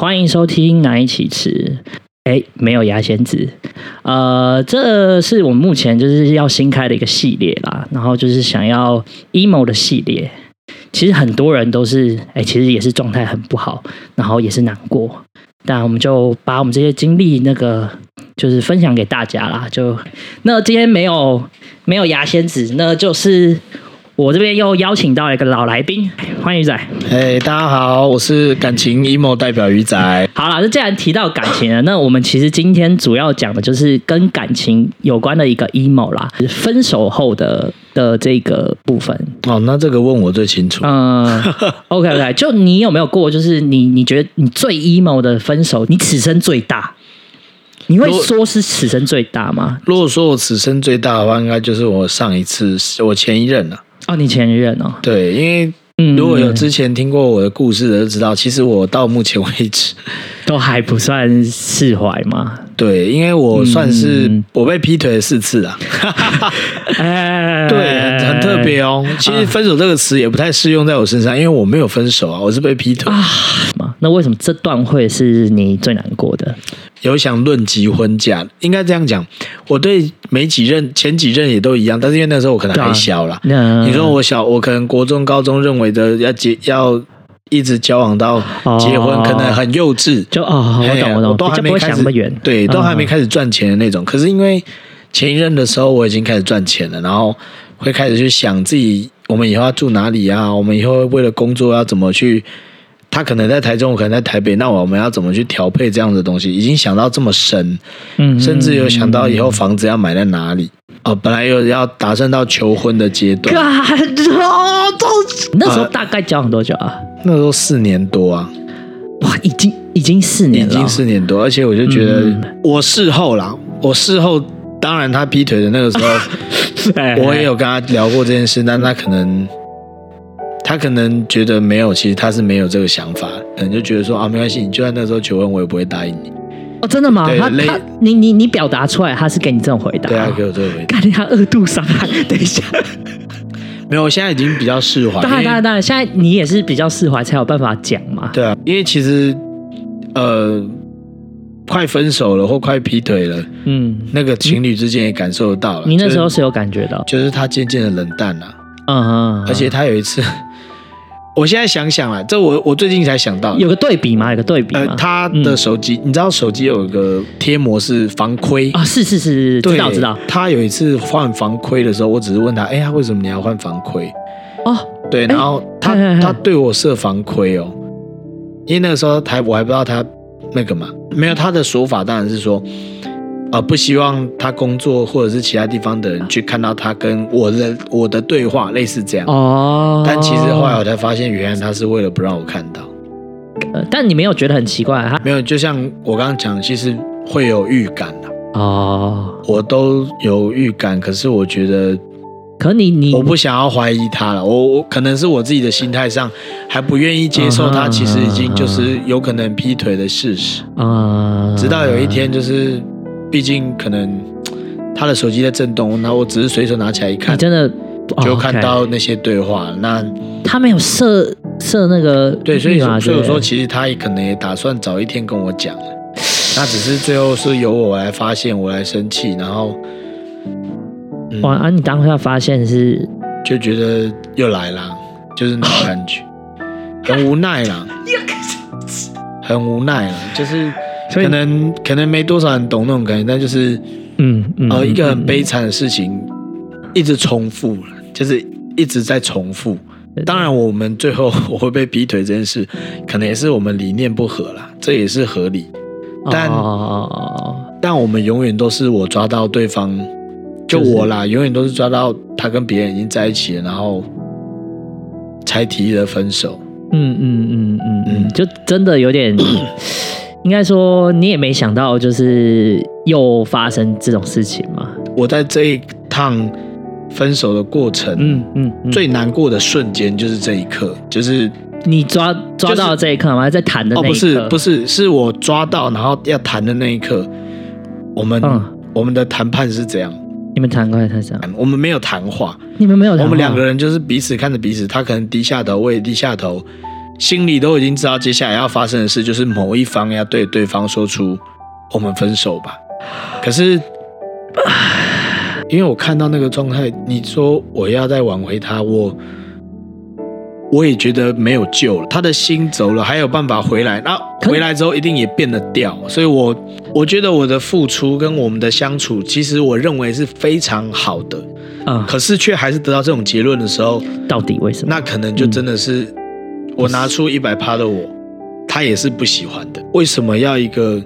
欢迎收听难易启齿。哎，没有牙仙子，呃，这是我们目前就是要新开的一个系列啦，然后就是想要 emo 的系列。其实很多人都是，哎，其实也是状态很不好，然后也是难过。但我们就把我们这些经历，那个就是分享给大家啦。就那今天没有没有牙仙子，那就是。我这边又邀请到了一个老来宾，欢迎鱼仔。嘿，hey, 大家好，我是感情 emo 代表鱼仔。好了，那既然提到感情了，那我们其实今天主要讲的就是跟感情有关的一个 emo 啦，就是分手后的的这个部分。哦，那这个问我最清楚。嗯，OK OK，就你有没有过，就是你你觉得你最 emo 的分手，你此生最大？你会说是此生最大吗？如果说我此生最大的话，应该就是我上一次我前一任了。哦，你前任哦？对，因为如果有之前听过我的故事的，就知道其实我到目前为止都还不算释怀吗。对，因为我算是我被劈腿了四次啊。哎，对，很特别哦。其实分手这个词也不太适用在我身上，因为我没有分手啊，我是被劈腿啊。那为什么这段会是你最难过的？有想论及婚嫁，应该这样讲。我对每几任前几任也都一样，但是因为那时候我可能还小啦。啊、你说我小，我可能国中、高中认为的要结要一直交往到结婚，哦、可能很幼稚。就哦，我懂我懂，我都还没开始对，都还没开始赚钱的那种。嗯、可是因为前一任的时候我已经开始赚钱了，然后会开始去想自己，我们以后要住哪里啊？我们以后为了工作要怎么去？他可能在台中，我可能在台北，那我们要怎么去调配这样的东西？已经想到这么深，嗯，甚至有想到以后房子要买在哪里。哦，本来有要打算到求婚的阶段。那时候大概交往多久啊？那时候四年多啊！哇，已经已经四年了，已经四年多，而且我就觉得，我事后啦，我事后，当然他劈腿的那个时候，我也有跟他聊过这件事，但他可能。他可能觉得没有，其实他是没有这个想法，可能就觉得说啊，没关系，你就算那时候求婚，我也不会答应你。哦，真的吗？他他你你你表达出来，他是给你这种回答？对啊，给我这个回答。感觉他二度伤害。等一下，没有，我现在已经比较释怀。当然当然当然，现在你也是比较释怀，才有办法讲嘛。对啊，因为其实呃，快分手了或快劈腿了，嗯，那个情侣之间也感受得到了。你那时候是有感觉到，就是他渐渐的冷淡了。嗯哼，而且他有一次。我现在想想啊，这我我最近才想到，有个对比嘛？有个对比吗？呃，他的手机，嗯、你知道手机有一个贴膜是防窥啊？是是是，对知道知道。他有一次换防窥的时候，我只是问他，哎、欸，他为什么你要换防窥？哦，对，然后他他对我设防窥哦，因为那个时候他我还不知道他那个嘛，没有他的说法，当然是说。呃，不希望他工作或者是其他地方的人去看到他跟我的我的对话，类似这样。哦。但其实后来我才发现，原来他是为了不让我看到。呃，但你没有觉得很奇怪？哈没有，就像我刚刚讲，其实会有预感的。哦。我都有预感，可是我觉得，可你你我不想要怀疑他了。我我可能是我自己的心态上还不愿意接受他，其实已经就是有可能劈腿的事实。啊。直到有一天就是。毕竟可能他的手机在震动，那我只是随手拿起来一看，你真的就看到那些对话。哦 okay、那他没有设设那个对，所以所以我说，其实他也可能也打算早一天跟我讲，那只是最后是由我来发现，我来生气，然后哇，啊，你当下发现是就觉得又来了，就是那种感觉，很无奈了，很无奈了，就是。可能可能没多少人懂那种感觉，但就是，嗯，嗯呃，一个很悲惨的事情，一直重复了，就是一直在重复。当然，我们最后 我会被劈腿这件事，可能也是我们理念不合啦，这也是合理。但哦，但我们永远都是我抓到对方，就我啦，永远都是抓到他跟别人已经在一起了，然后才提了分手。嗯嗯嗯嗯嗯，就真的有点。应该说，你也没想到，就是又发生这种事情嘛。我在这一趟分手的过程，嗯嗯，嗯最难过的瞬间就是这一刻，就是你抓抓到这一刻吗？在谈的那一刻？哦，不是，不是，是我抓到，然后要谈的那一刻。我们、嗯、我们的谈判是怎样？你们谈过谈什么？我们没有谈话。你们没有谈话？我们两个人就是彼此看着彼此，他可能低下头，我也低下头。心里都已经知道接下来要发生的事，就是某一方要对对方说出“我们分手吧”。可是，因为我看到那个状态，你说我要再挽回他，我我也觉得没有救了。他的心走了，还有办法回来？那回来之后一定也变得掉。所以我我觉得我的付出跟我们的相处，其实我认为是非常好的。啊，可是却还是得到这种结论的时候，到底为什么？那可能就真的是。我拿出一百趴的我，他也是不喜欢的。为什么要一个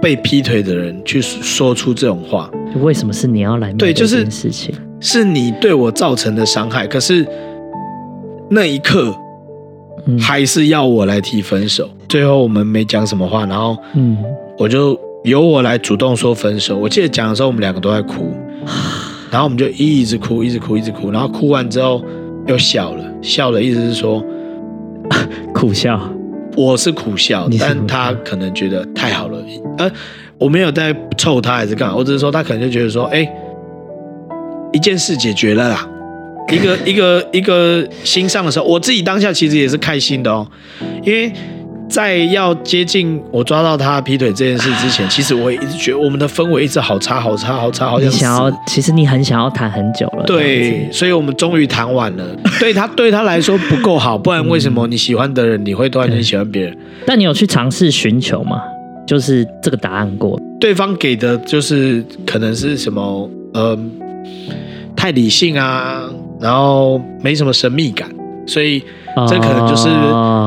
被劈腿的人去说出这种话？为什么是你要来面对这件事情？是你对我造成的伤害，可是那一刻，还是要我来提分手。嗯。最后我们没讲什么话，然后，嗯，我就由我来主动说分手。我记得讲的时候，我们两个都在哭，然后我们就一直哭，一直哭，一直哭，然后哭完之后又笑了，笑了意思是说。苦笑，我是苦笑，但他可能觉得太好了，呃，我没有在臭他还是干嘛，我只是说他可能就觉得说，哎、欸，一件事解决了啦，一个一个一个心上的时候，我自己当下其实也是开心的哦，因为。在要接近我抓到他劈腿这件事之前，其实我也一直觉得我们的氛围一直好差好差好差，好像想要，其实你很想要谈很久了。对，所以我们终于谈完了。对他对他来说不够好，不然为什么你喜欢的人你会突然间喜欢别人？但你有去尝试寻求吗？就是这个答案过，对方给的就是可能是什么呃太理性啊，然后没什么神秘感。所以，这可能就是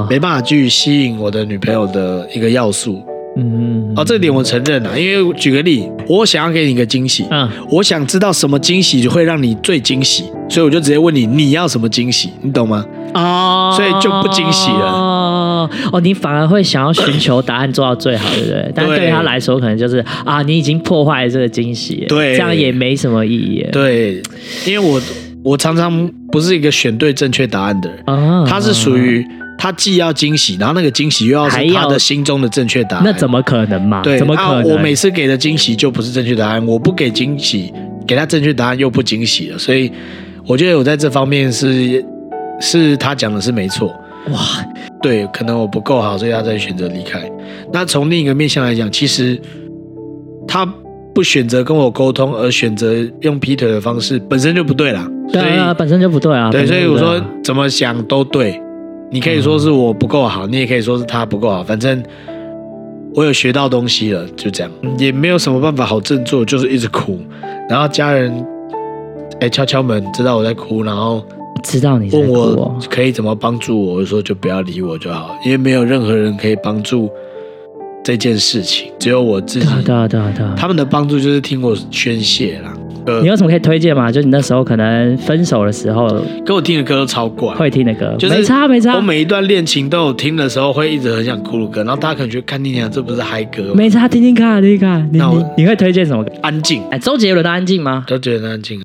没办法去吸引我的女朋友的一个要素。嗯，哦，这点我承认了。因为举个例，我想要给你一个惊喜，嗯，我想知道什么惊喜会让你最惊喜，所以我就直接问你，你要什么惊喜？你懂吗？哦，所以就不惊喜了。哦，哦，你反而会想要寻求答案做到最好，对不对？但对他来说，可能就是啊，你已经破坏了这个惊喜，对，这样也没什么意义。对，因为我。我常常不是一个选对正确答案的人，他是属于他既要惊喜，然后那个惊喜又要是他的心中的正确答案，那怎么可能嘛？对，怎么可能？我每次给的惊喜就不是正确答案，我不给惊喜，给他正确答案又不惊喜了，所以我觉得我在这方面是是他讲的是没错。哇，对，可能我不够好，所以他才选择离开。那从另一个面向来讲，其实他。不选择跟我沟通，而选择用劈腿的方式，本身就不对啦。对啊，本身就不对啊。对，所以我说怎么想都对。你可以说是我不够好，你也可以说是他不够好。反正我有学到东西了，就这样，也没有什么办法好振作，就是一直哭。然后家人哎敲敲门，知道我在哭，然后知道你问我可以怎么帮助我，我就说就不要理我就好，因为没有任何人可以帮助。这件事情只有我自己。对啊，对啊，对啊。他们的帮助就是听我宣泄啦。你有什么可以推荐吗？就你那时候可能分手的时候，给我听的歌都超怪。会听的歌，就是没差没差。我每一段恋情都有听的时候，会一直很想哭的歌。然后大家可能觉得看你俩这不是嗨歌。没差，听听看，听听看。你你你会推荐什么歌？安静。哎，周杰伦的安静吗？周杰伦的安静。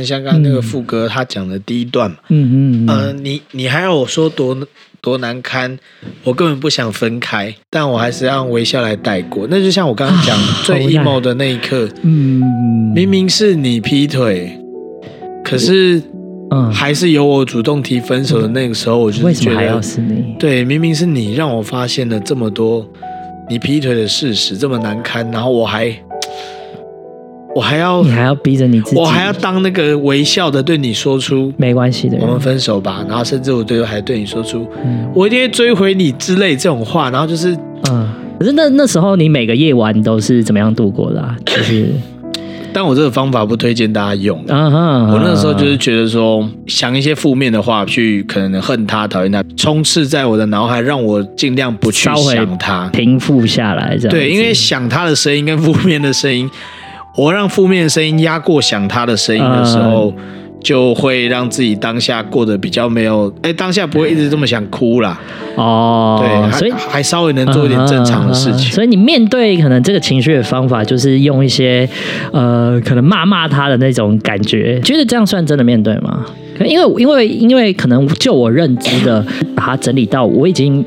看像刚刚那个副歌，他讲的第一段嘛，嗯嗯嗯，呃，你你还要我说多多难堪，我根本不想分开，但我还是让微笑来带过。那就像我刚刚讲最 emo 的那一刻，嗯，明明是你劈腿，可是嗯，还是由我主动提分手的那个时候，我就为什么还要觉得，是你？对，明明是你让我发现了这么多你劈腿的事实，这么难堪，然后我还我还要你还要逼着你自己，我还要当那个微笑的对你说出没关系的，我们分手吧，然后甚至我对还对你说出嗯我一定会追回你之类这种话，然后就是嗯，可是那那时候你每个夜晚都是怎么样度过的、啊？就是，但我这个方法不推荐大家用。我那时候就是觉得说，想一些负面的话去可能恨他、讨厌他，充斥在我的脑海，让我尽量不去想他。平复下来，这样对，因为想他的声音跟负面的声音，我让负面的声音压过想他的声音的时候，就会让自己当下过得比较没有，哎，当下不会一直这么想哭啦。哦，对，所以还还稍微能做一点正常的事情。所以你面对可能这个情绪的方法，就是用一些呃，可能骂骂他的那种感觉，觉得这样算真的面对吗？可因为因为因为可能就我认知的，把它整理到我已经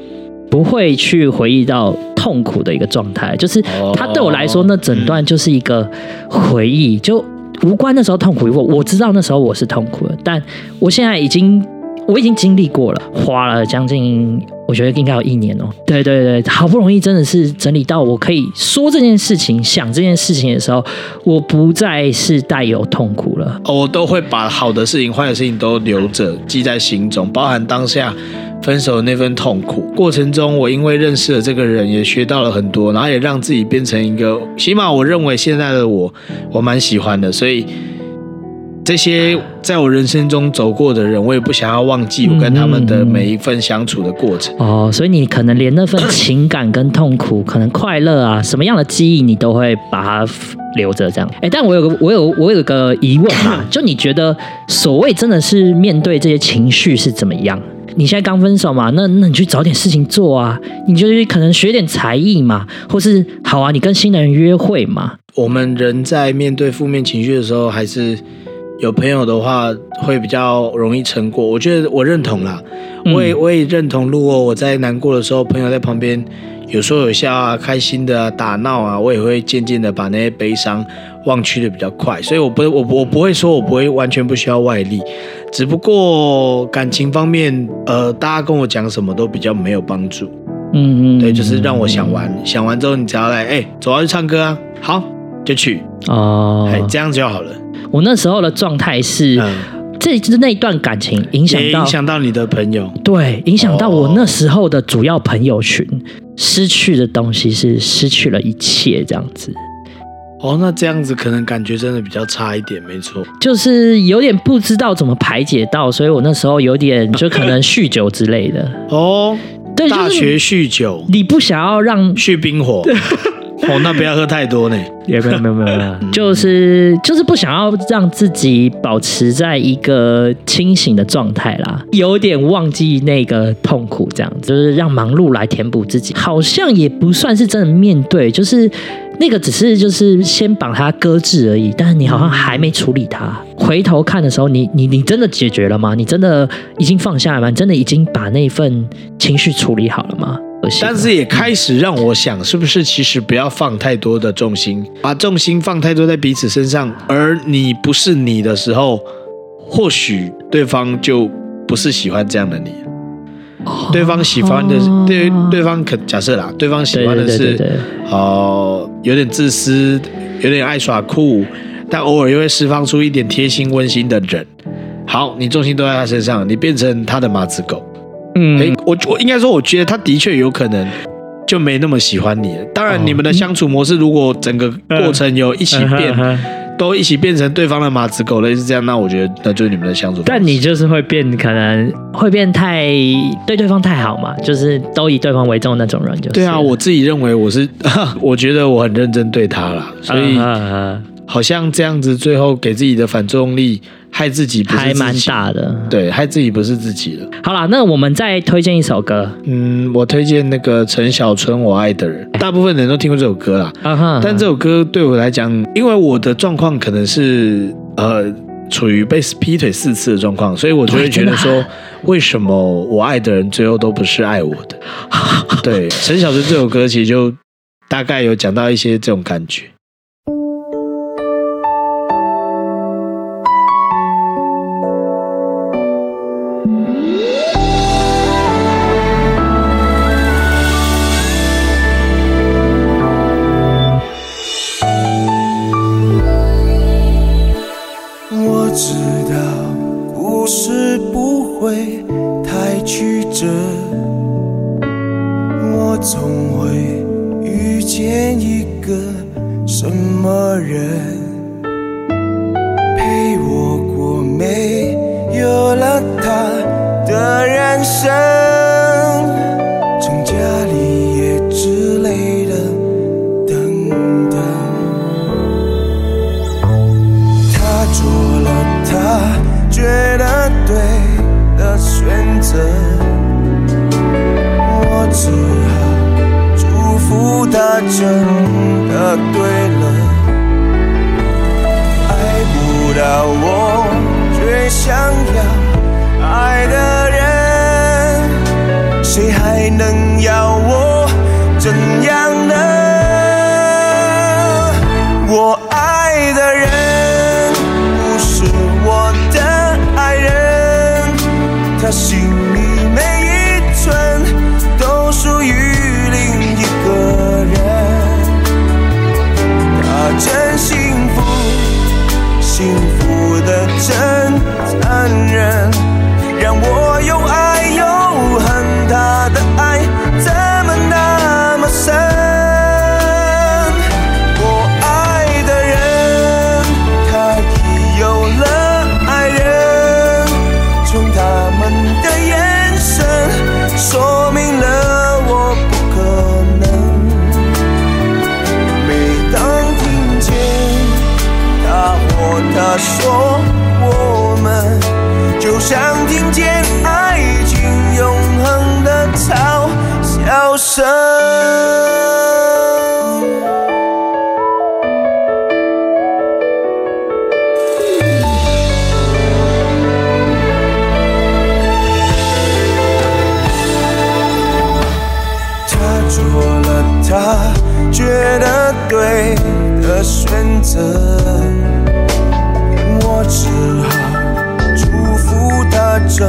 不会去回忆到痛苦的一个状态，就是它对我来说，那整段就是一个回忆，就无关那时候痛苦过。我知道那时候我是痛苦的，但我现在已经。我已经经历过了，花了将近，我觉得应该有一年哦。对对对，好不容易真的是整理到我可以说这件事情、想这件事情的时候，我不再是带有痛苦了。哦，我都会把好的事情、坏的事情都留着，记在心中，包含当下分手的那份痛苦。过程中，我因为认识了这个人，也学到了很多，然后也让自己变成一个，起码我认为现在的我，我蛮喜欢的，所以。这些在我人生中走过的人，我也不想要忘记我跟他们的每一份相处的过程。哦，所以你可能连那份情感跟痛苦，可能快乐啊，什么样的记忆，你都会把它留着这样。哎，但我有个，我有，我有个疑问嘛，就你觉得所谓真的是面对这些情绪是怎么样？你现在刚分手嘛，那那你去找点事情做啊，你就是可能学点才艺嘛，或是好啊，你跟新的人约会嘛。我们人在面对负面情绪的时候，还是。有朋友的话会比较容易撑过，我觉得我认同啦，我也我也认同。如果我在难过的时候，朋友在旁边有说有笑啊，开心的啊，打闹啊，我也会渐渐的把那些悲伤忘去的比较快。所以我不我我不会说我不会完全不需要外力，只不过感情方面，呃，大家跟我讲什么都比较没有帮助。嗯嗯，对，就是让我想完，想完之后你只要来，哎，走啊，去唱歌啊，好，就去哦，哎，这样就好了。我那时候的状态是，嗯、这就是那一段感情影响到影响到你的朋友，对，影响到我那时候的主要朋友群，哦、失去的东西是失去了一切，这样子。哦，那这样子可能感觉真的比较差一点，没错，就是有点不知道怎么排解到，所以我那时候有点就可能酗酒之类的。哦，对，大学酗酒，你不想要让酗冰火。哦，那不要喝太多呢。也没有没有没有没有，就是就是不想要让自己保持在一个清醒的状态啦，有点忘记那个痛苦，这样就是让忙碌来填补自己，好像也不算是真的面对，就是那个只是就是先把它搁置而已，但是你好像还没处理它。回头看的时候，你你你真的解决了吗？你真的已经放下了吗？你真的已经把那份情绪处理好了吗？但是也开始让我想，是不是其实不要放太多的重心，把重心放太多在彼此身上，而你不是你的时候，或许对方就不是喜欢这样的你。对方喜欢的是对对方可假设啦，对方喜欢的是哦、呃，有点自私，有点爱耍酷，但偶尔又会释放出一点贴心温馨的人。好，你重心都在他身上，你变成他的马子狗。嗯，哎，我我应该说，我觉得他的确有可能就没那么喜欢你了。当然，你们的相处模式如果整个过程有一起变。都一起变成对方的马子狗类似这样，那我觉得那就是你们的相处。但你就是会变，可能会变太对对方太好嘛，就是都以对方为重的那种人，就是。对啊，我自己认为我是，我觉得我很认真对他啦，所以好像这样子最后给自己的反作用力。害自己还蛮大的，对，害自己不是自己了。好啦，那我们再推荐一首歌。嗯，我推荐那个陈小春《我爱的人》，大部分人都听过这首歌啦。啊哈但这首歌对我来讲，因为我的状况可能是呃处于被劈腿四次的状况，所以我就会觉得说，为什么我爱的人最后都不是爱我的？对，陈小春这首歌其实就大概有讲到一些这种感觉。总会遇见一个什么人陪我过没有了他的人生。真的对了。爱不到我最想要爱的人谁还能要我？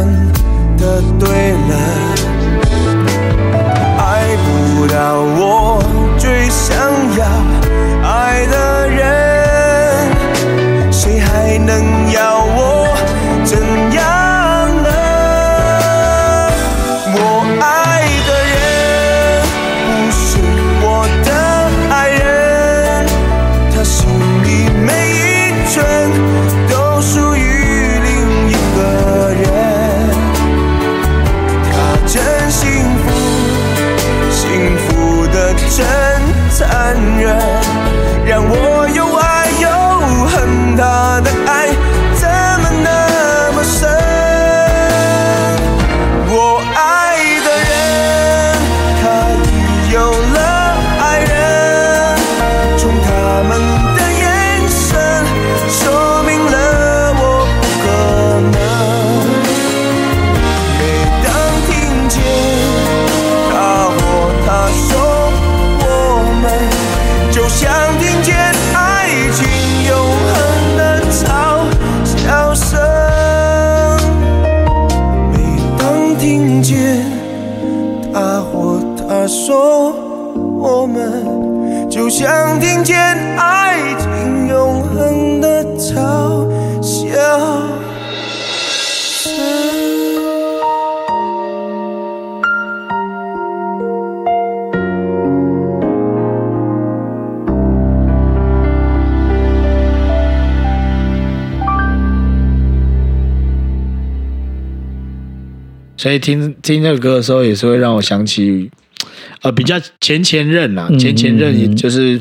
done 所以听听这个歌的时候，也是会让我想起，呃，比较前前任啊，前前任也就是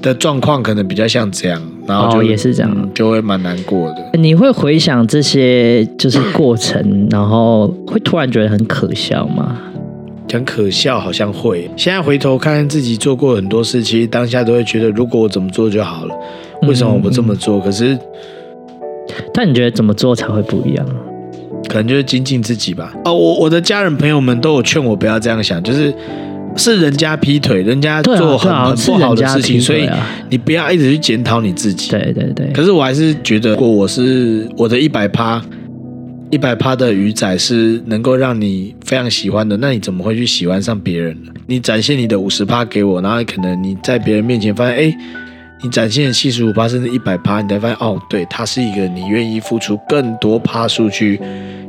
的状况，可能比较像这样，然后就、哦、也是这样，嗯、就会蛮难过的。你会回想这些就是过程，然后会突然觉得很可笑吗？很可笑，好像会。现在回头看看自己做过很多事，其实当下都会觉得，如果我怎么做就好了，为什么我不这么做？嗯、可是，但你觉得怎么做才会不一样？可能就是精进自己吧。哦，我我的家人朋友们都有劝我不要这样想，就是是人家劈腿，人家做很、啊啊、很不好的事情，啊、所以你不要一直去检讨你自己。对对对。可是我还是觉得，如果我是我的一百趴，一百趴的鱼仔是能够让你非常喜欢的，那你怎么会去喜欢上别人呢？你展现你的五十趴给我，然后可能你在别人面前发现，哎。你展现七十五趴甚至一百趴，你才发现哦，对，他是一个你愿意付出更多趴数去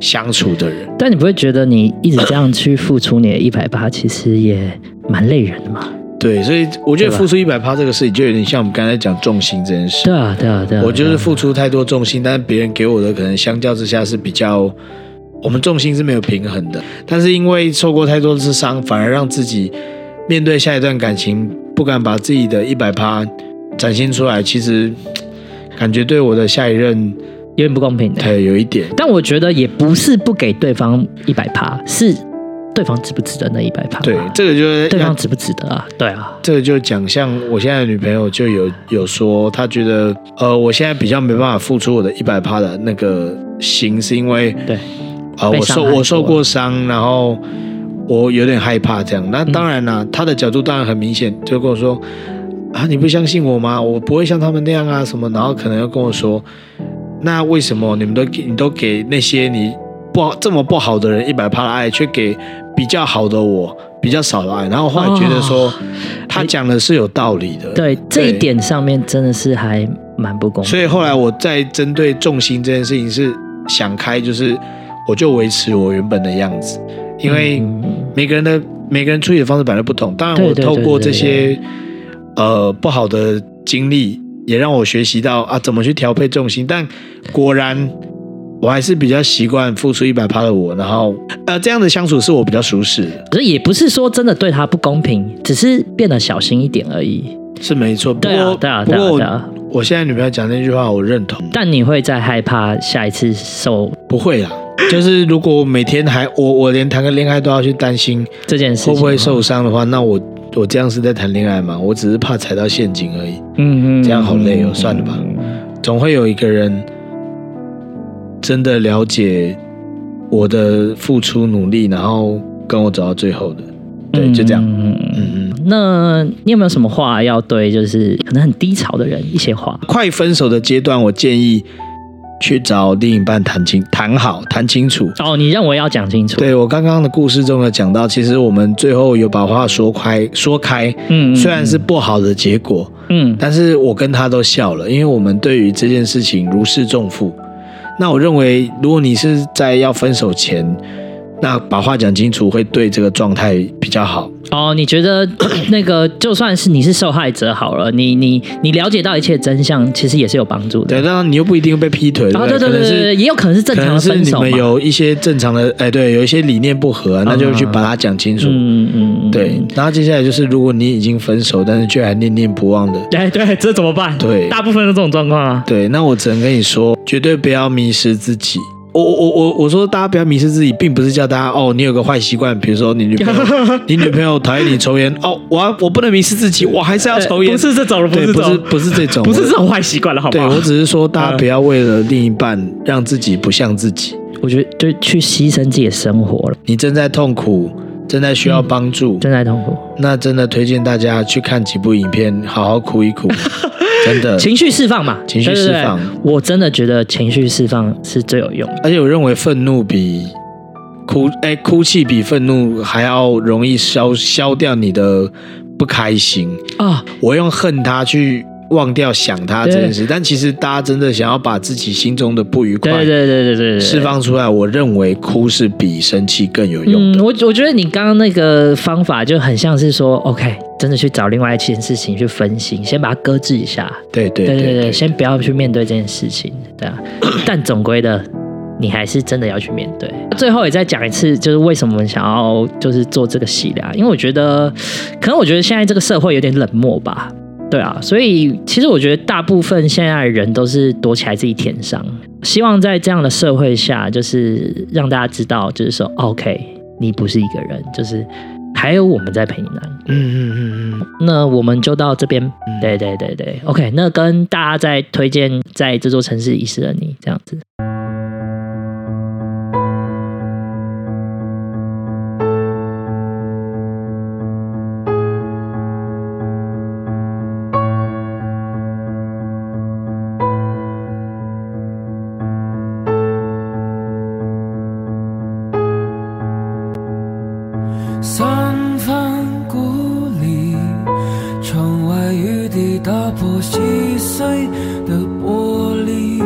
相处的人。但你不会觉得你一直这样去付出你的一百趴，其实也蛮累人的吗？对，所以我觉得付出一百趴这个事情，就有点像我们刚才讲重心这件事。对啊，对啊，对啊。我就是付出太多重心，但是别人给我的可能相较之下是比较，我们重心是没有平衡的。但是因为受过太多次伤，反而让自己面对下一段感情不敢把自己的一百趴。展现出来，其实感觉对我的下一任有点不公平的，对，有一点。但我觉得也不是不给对方一百趴，是对方值不值得那一百趴？对，这个就是对方值不值得啊？对啊，这个就讲，像我现在的女朋友就有有说，她觉得呃，我现在比较没办法付出我的一百趴的那个心，是因为对，啊，我受我受过伤，然后我有点害怕这样。那当然啦，她、嗯、的角度当然很明显，就跟我说。啊！你不相信我吗？我不会像他们那样啊，什么？然后可能又跟我说，那为什么你们都给你都给那些你不好这么不好的人一百趴的爱，却给比较好的我比较少的爱？然后后来觉得说，哦、他讲的是有道理的。对，对这一点上面真的是还蛮不公平。所以后来我在针对重心这件事情是想开，就是我就维持我原本的样子，因为每个人的每个人处理的方式本来不同。当然，我透过这些。对对对对对呃，不好的经历也让我学习到啊，怎么去调配重心。但果然，我还是比较习惯付出一百趴的我。然后，呃，这样的相处是我比较舒适的。可是也不是说真的对他不公平，只是变得小心一点而已。是没错。对啊，对啊，不过，对啊。我现在女朋友讲那句话，我认同。但你会再害怕下一次受？不会啦。就是如果每天还我我连谈个恋爱都要去担心这件事会不会受伤的话，那我。我这样是在谈恋爱吗？我只是怕踩到陷阱而已。嗯嗯，这样好累哦，算了吧。总会有一个人真的了解我的付出努力，然后跟我走到最后的。对，就这样。嗯嗯。那你有没有什么话要对，就是可能很低潮的人一些话？快分手的阶段，我建议。去找另一半谈清谈好谈清楚哦，你认为要讲清楚？对，我刚刚的故事中有讲到，其实我们最后有把话说开说开，嗯，虽然是不好的结果，嗯，但是我跟他都笑了，因为我们对于这件事情如释重负。那我认为，如果你是在要分手前，那把话讲清楚会对这个状态比较好。哦，你觉得 那个就算是你是受害者好了，你你你了解到一切真相，其实也是有帮助的。对，当然你又不一定会被劈腿。啊，对对对对，也有可能是正常的分手你们有一些正常的，哎，对，有一些理念不合，那就去把它讲清楚。嗯嗯，对。然后接下来就是，如果你已经分手，但是却还念念不忘的，哎，对，这怎么办？对，大部分的这种状况啊。对，那我只能跟你说，绝对不要迷失自己。我我我我说大家不要迷失自己，并不是叫大家哦，你有个坏习惯，比如说你女朋友，你女朋友讨厌你抽烟哦，我我不能迷失自己，我还是要抽烟，不是这种，不是不是不是这种，不是这种坏习惯了，好不好？对，我只是说大家不要为了另一半让自己不像自己，我觉得就去牺牲自己的生活了。你正在痛苦，正在需要帮助，正在痛苦，那真的推荐大家去看几部影片，好好哭一哭。真的情绪释放嘛？情绪释放，我真的觉得情绪释放是最有用的。而且我认为愤怒比哭，哎，哭泣比愤怒还要容易消消掉你的不开心啊！我用恨他去忘掉想他这件事，但其实大家真的想要把自己心中的不愉快，对对对对对，释放出来。我认为哭是比生气更有用的。嗯、我我觉得你刚刚那个方法就很像是说，OK，真的去找另外一件事情去分心，先把它搁置一下。对对对对对，先不要去面对这件事情，对啊。但总归的。你还是真的要去面对。最后也再讲一次，就是为什么想要就是做这个系列啊？因为我觉得，可能我觉得现在这个社会有点冷漠吧，对啊。所以其实我觉得大部分现在的人都是躲起来自己舔伤。希望在这样的社会下，就是让大家知道，就是说，OK，你不是一个人，就是还有我们在陪你难。嗯嗯嗯嗯。那我们就到这边。对对对对，OK。那跟大家再推荐在这座城市遗失的你这样子。地打破细碎的玻璃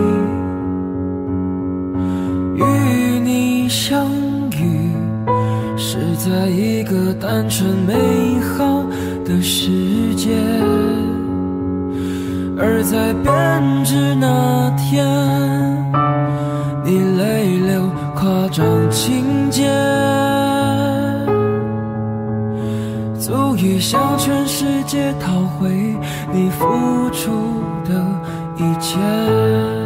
与你相遇是在一个单纯美好的世界。而在编织那天你泪流夸张情节足以向全世界讨回你付出的一切。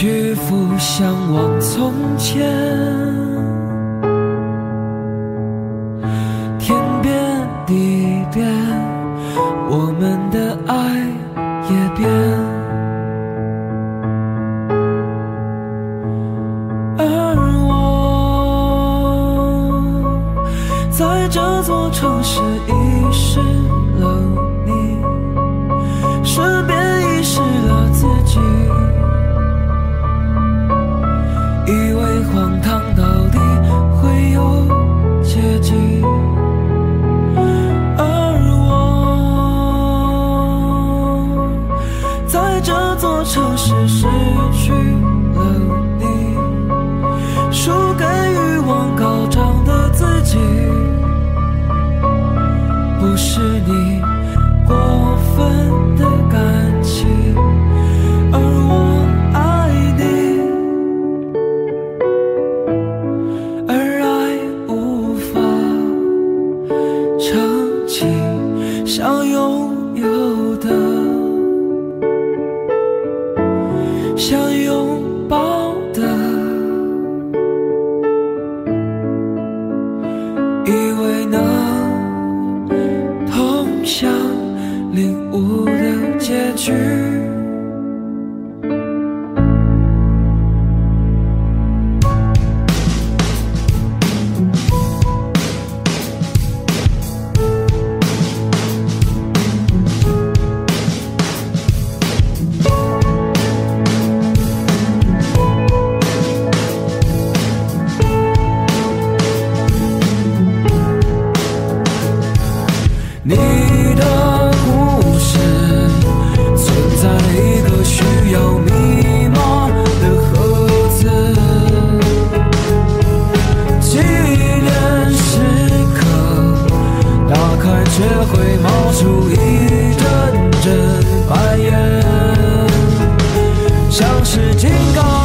屈服，向往从前。像是警告。